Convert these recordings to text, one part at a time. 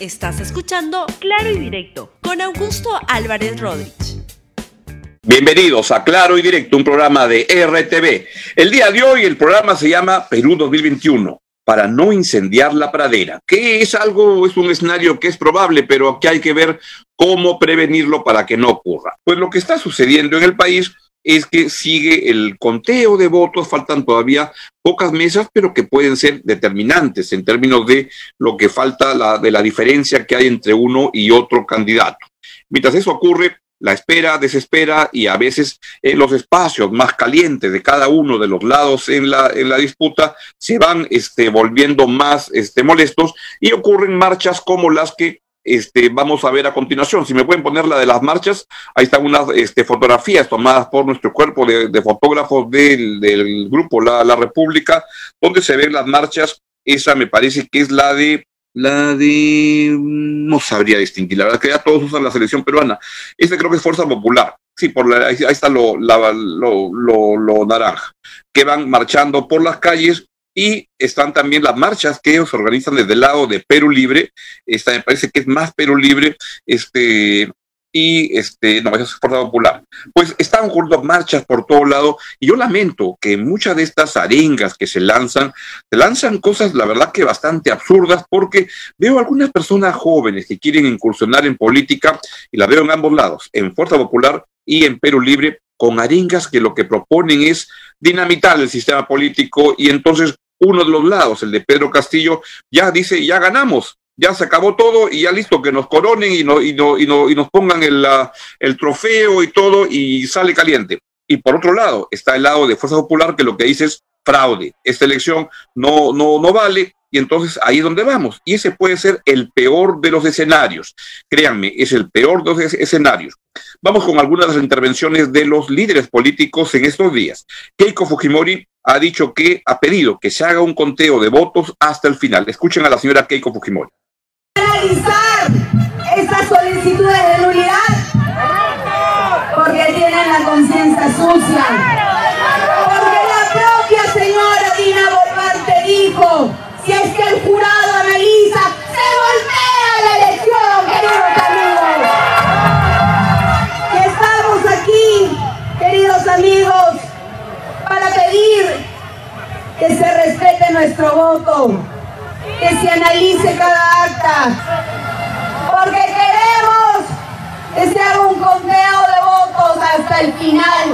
Estás escuchando Claro y Directo con Augusto Álvarez Rodríguez. Bienvenidos a Claro y Directo, un programa de RTV. El día de hoy el programa se llama Perú 2021 para no incendiar la pradera, que es algo, es un escenario que es probable, pero que hay que ver cómo prevenirlo para que no ocurra. Pues lo que está sucediendo en el país es que sigue el conteo de votos, faltan todavía pocas mesas, pero que pueden ser determinantes en términos de lo que falta, la, de la diferencia que hay entre uno y otro candidato. Mientras eso ocurre, la espera desespera y a veces en los espacios más calientes de cada uno de los lados en la, en la disputa se van este, volviendo más este, molestos y ocurren marchas como las que este, vamos a ver a continuación. Si me pueden poner la de las marchas, ahí están unas este, fotografías tomadas por nuestro cuerpo de, fotógrafos del, grupo la, la, República, donde se ven las marchas. Esa me parece que es la de la de no sabría distinguir, la verdad que ya todos usan la selección peruana. Este creo que es Fuerza Popular. Sí, por ahí, está lo, lo, lo, lo naranja, que van marchando por las calles y están también las marchas que ellos organizan desde el lado de Perú Libre, esta me parece que es más Perú Libre, este, y este, no, es Fuerza Popular. Pues están ocurriendo marchas por todo lado y yo lamento que muchas de estas arengas que se lanzan, se lanzan cosas, la verdad que bastante absurdas, porque veo algunas personas jóvenes que quieren incursionar en política y la veo en ambos lados, en Fuerza Popular y en Perú Libre, con arengas que lo que proponen es dinamitar el sistema político y entonces uno de los lados, el de Pedro Castillo, ya dice, ya ganamos, ya se acabó todo y ya listo, que nos coronen y, no, y, no, y, no, y nos pongan el, el trofeo y todo y sale caliente. Y por otro lado, está el lado de Fuerza Popular que lo que dice es fraude. Esta elección no, no, no vale y entonces ahí es donde vamos. Y ese puede ser el peor de los escenarios. Créanme, es el peor de los escenarios. Vamos con algunas de las intervenciones de los líderes políticos en estos días. Keiko Fujimori ha dicho que ha pedido que se haga un conteo de votos hasta el final. Escuchen a la señora Keiko Fujimori. Voto, que se analice cada acta, porque queremos que se haga un conteo de votos hasta el final,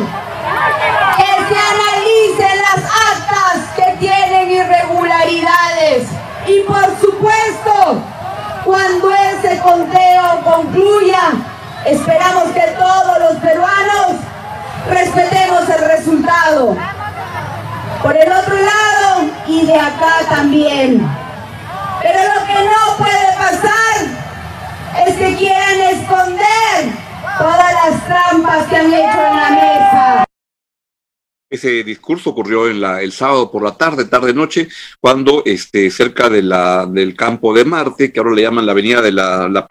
que se analicen las actas que tienen irregularidades y por supuesto, cuando ese conteo concluya, esperamos que todos los peruanos respetemos el resultado. Por el otro lado y de acá también. Pero lo que no puede pasar es que quieran esconder todas las trampas que han hecho. Ese discurso ocurrió en la, el sábado por la tarde, tarde-noche, cuando este, cerca del campo de Marte, que ahora le llaman la Avenida de la, la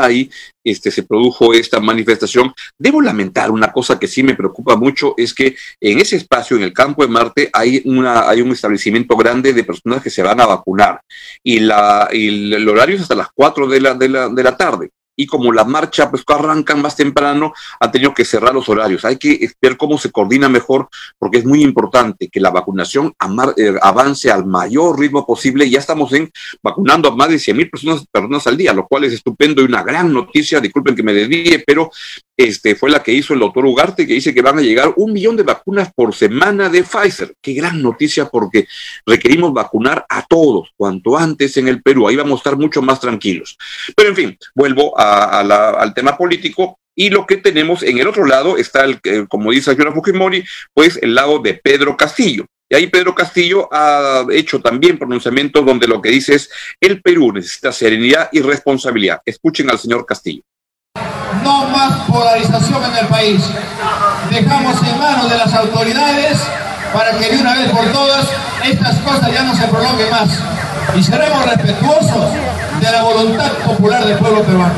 ahí este, se produjo esta manifestación. Debo lamentar una cosa que sí me preocupa mucho, es que en ese espacio, en el campo de Marte, hay, una, hay un establecimiento grande de personas que se van a vacunar y, la, y el horario es hasta las 4 de la, de la, de la tarde y como la marcha pues arrancan más temprano, han tenido que cerrar los horarios. Hay que ver cómo se coordina mejor, porque es muy importante que la vacunación eh, avance al mayor ritmo posible. Ya estamos en vacunando a más de 100 mil personas, personas al día, lo cual es estupendo y una gran noticia. Disculpen que me desvíe, pero este, fue la que hizo el doctor Ugarte, que dice que van a llegar un millón de vacunas por semana de Pfizer. Qué gran noticia porque requerimos vacunar a todos cuanto antes en el Perú. Ahí vamos a estar mucho más tranquilos. Pero en fin, vuelvo al tema político. Y lo que tenemos en el otro lado está, el, como dice señora Fujimori, pues el lado de Pedro Castillo. Y ahí Pedro Castillo ha hecho también pronunciamientos donde lo que dice es, el Perú necesita serenidad y responsabilidad. Escuchen al señor Castillo no más polarización en el país. Dejamos en manos de las autoridades para que de una vez por todas estas cosas ya no se prolonguen más. Y seremos respetuosos de la voluntad popular del pueblo peruano.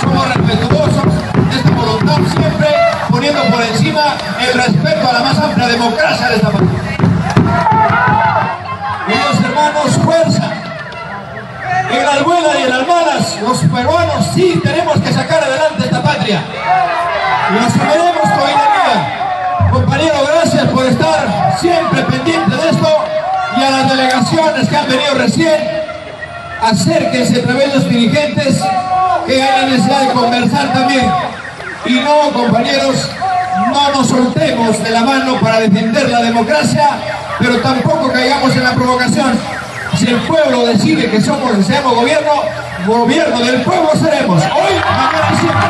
Somos respetuosos de esta voluntad siempre poniendo por encima el respeto a la más amplia democracia de esta patria. Buenas y en las malas, los peruanos sí tenemos que sacar adelante esta patria. Y asumiremos con energía. Compañero, gracias por estar siempre pendiente de esto y a las delegaciones que han venido recién, acérquense a través de los dirigentes que hay necesidad de conversar también. Y no, compañeros, no nos soltemos de la mano para defender la democracia, pero tampoco caigamos en la provocación. Si el pueblo decide que somos, que seamos gobierno, gobierno del pueblo seremos. Hoy, mañana y siempre.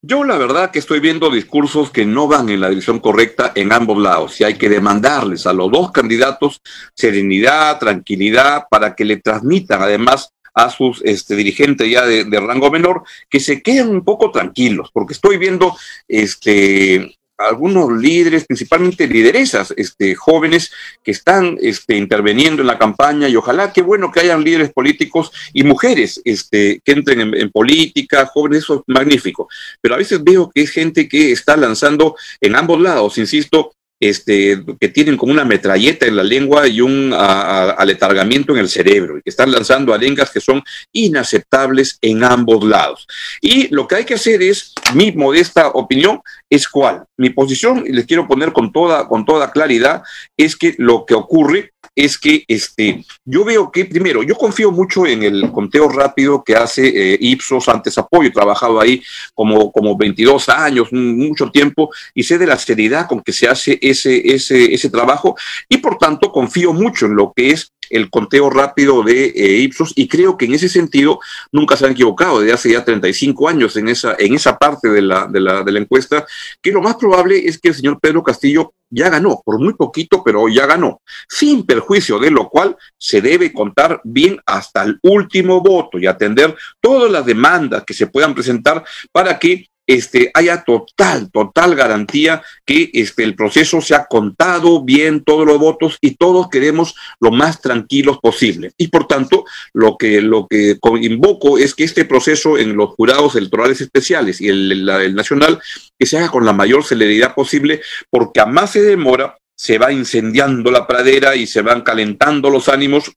Yo la verdad que estoy viendo discursos que no van en la dirección correcta en ambos lados y hay que demandarles a los dos candidatos serenidad, tranquilidad, para que le transmitan además a sus este, dirigentes ya de, rango menor, que se queden un poco tranquilos, porque estoy viendo este, algunos líderes, principalmente lideresas este, jóvenes que están este, interviniendo en la campaña y ojalá que bueno que hayan líderes políticos y mujeres este, que entren en, en, política, jóvenes, eso es magnífico. Pero a veces veo que es gente que está lanzando en ambos lados, insisto, este, que tienen como una metralleta en la lengua y un a, a, aletargamiento en el cerebro, y que están lanzando arengas que son inaceptables en ambos lados. Y lo que hay que hacer es, mi modesta opinión, es cuál. Mi posición, y les quiero poner con toda, con toda claridad, es que lo que ocurre es que este, yo veo que, primero, yo confío mucho en el conteo rápido que hace eh, Ipsos antes apoyo, he trabajado ahí como, como 22 años, mucho tiempo, y sé de la seriedad con que se hace ese, ese, ese trabajo, y por tanto confío mucho en lo que es el conteo rápido de eh, Ipsos y creo que en ese sentido nunca se han equivocado desde hace ya 35 años en esa, en esa parte de la, de, la, de la encuesta, que lo más probable es que el señor Pedro Castillo ya ganó, por muy poquito, pero ya ganó, sin perjuicio de lo cual se debe contar bien hasta el último voto y atender todas las demandas que se puedan presentar para que este, haya total, total garantía que este, el proceso se ha contado bien todos los votos y todos queremos lo más tranquilos posible. Y por tanto, lo que, lo que invoco es que este proceso en los jurados electorales especiales y el, el, el nacional, que se haga con la mayor celeridad posible, porque a más se demora, se va incendiando la pradera y se van calentando los ánimos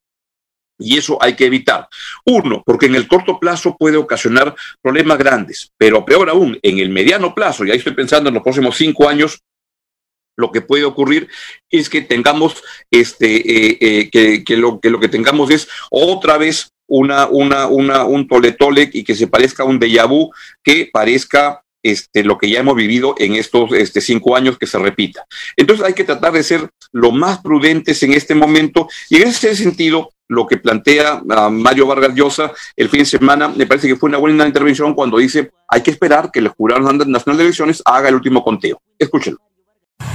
y eso hay que evitar. Uno, porque en el corto plazo puede ocasionar problemas grandes, pero peor aún, en el mediano plazo, y ahí estoy pensando en los próximos cinco años, lo que puede ocurrir es que tengamos este eh, eh, que, lo, que tengamos es otra vez una, una, una, un tole tole y que se parezca a un déjà vu, que parezca este, lo que ya hemos vivido en estos este, cinco años que se repita. Entonces hay que tratar de ser lo más prudentes en este momento y en ese sentido lo que plantea uh, Mario Vargas Llosa el fin de semana, me parece que fue una buena intervención cuando dice hay que esperar que el Jurado Nacional de Elecciones haga el último conteo. Escúchenlo.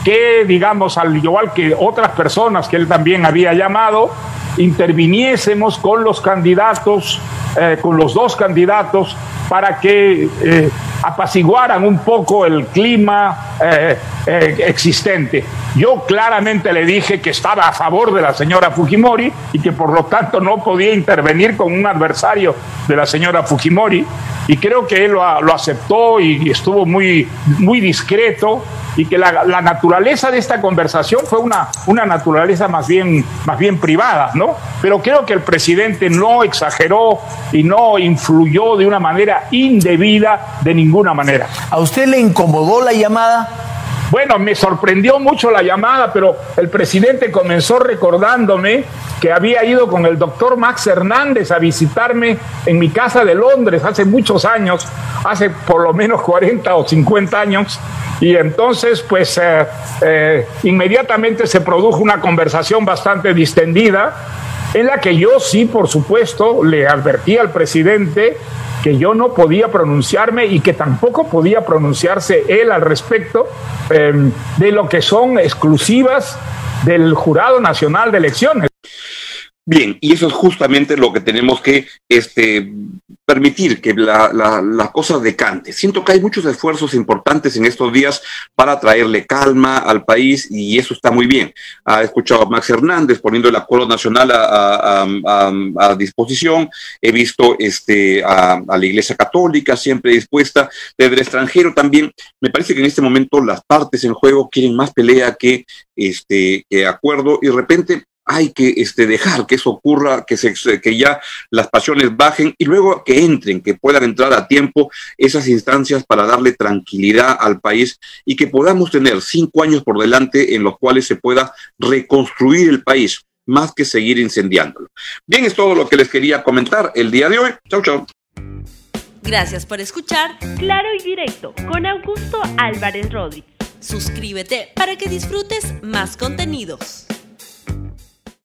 Que, digamos, al igual que otras personas que él también había llamado, interviniésemos con los candidatos, eh, con los dos candidatos, para que eh, apaciguaran un poco el clima eh, eh, existente. Yo claramente le dije que estaba a favor de la señora Fujimori y que por lo tanto no podía intervenir con un adversario de la señora Fujimori y creo que él lo, lo aceptó y estuvo muy, muy discreto y que la, la, naturaleza de esta conversación fue una, una naturaleza más bien, más bien privada, ¿no? Pero creo que el presidente no exageró y no influyó de una manera indebida de ninguna manera. ¿A usted le incomodó la llamada? Bueno, me sorprendió mucho la llamada, pero el presidente comenzó recordándome que había ido con el doctor Max Hernández a visitarme en mi casa de Londres hace muchos años, hace por lo menos 40 o 50 años, y entonces pues eh, eh, inmediatamente se produjo una conversación bastante distendida en la que yo sí, por supuesto, le advertí al presidente que yo no podía pronunciarme y que tampoco podía pronunciarse él al respecto eh, de lo que son exclusivas del Jurado Nacional de Elecciones. Bien, y eso es justamente lo que tenemos que este, permitir que la, la, la, cosa decante. Siento que hay muchos esfuerzos importantes en estos días para traerle calma al país y eso está muy bien. Ha escuchado a Max Hernández poniendo el acuerdo nacional a disposición. He visto este, a, la Iglesia Católica siempre dispuesta. Desde el extranjero también. Me parece que en este momento las partes en juego quieren más pelea que, este, que acuerdo y de repente hay que este, dejar que eso ocurra, que, se, que ya las pasiones bajen y luego que entren, que puedan entrar a tiempo esas instancias para darle tranquilidad al país y que podamos tener cinco años por delante en los cuales se pueda reconstruir el país más que seguir incendiándolo. Bien, es todo lo que les quería comentar el día de hoy. Chau, chau. Gracias por escuchar Claro y Directo con Augusto Álvarez Rodríguez. Suscríbete para que disfrutes más contenidos.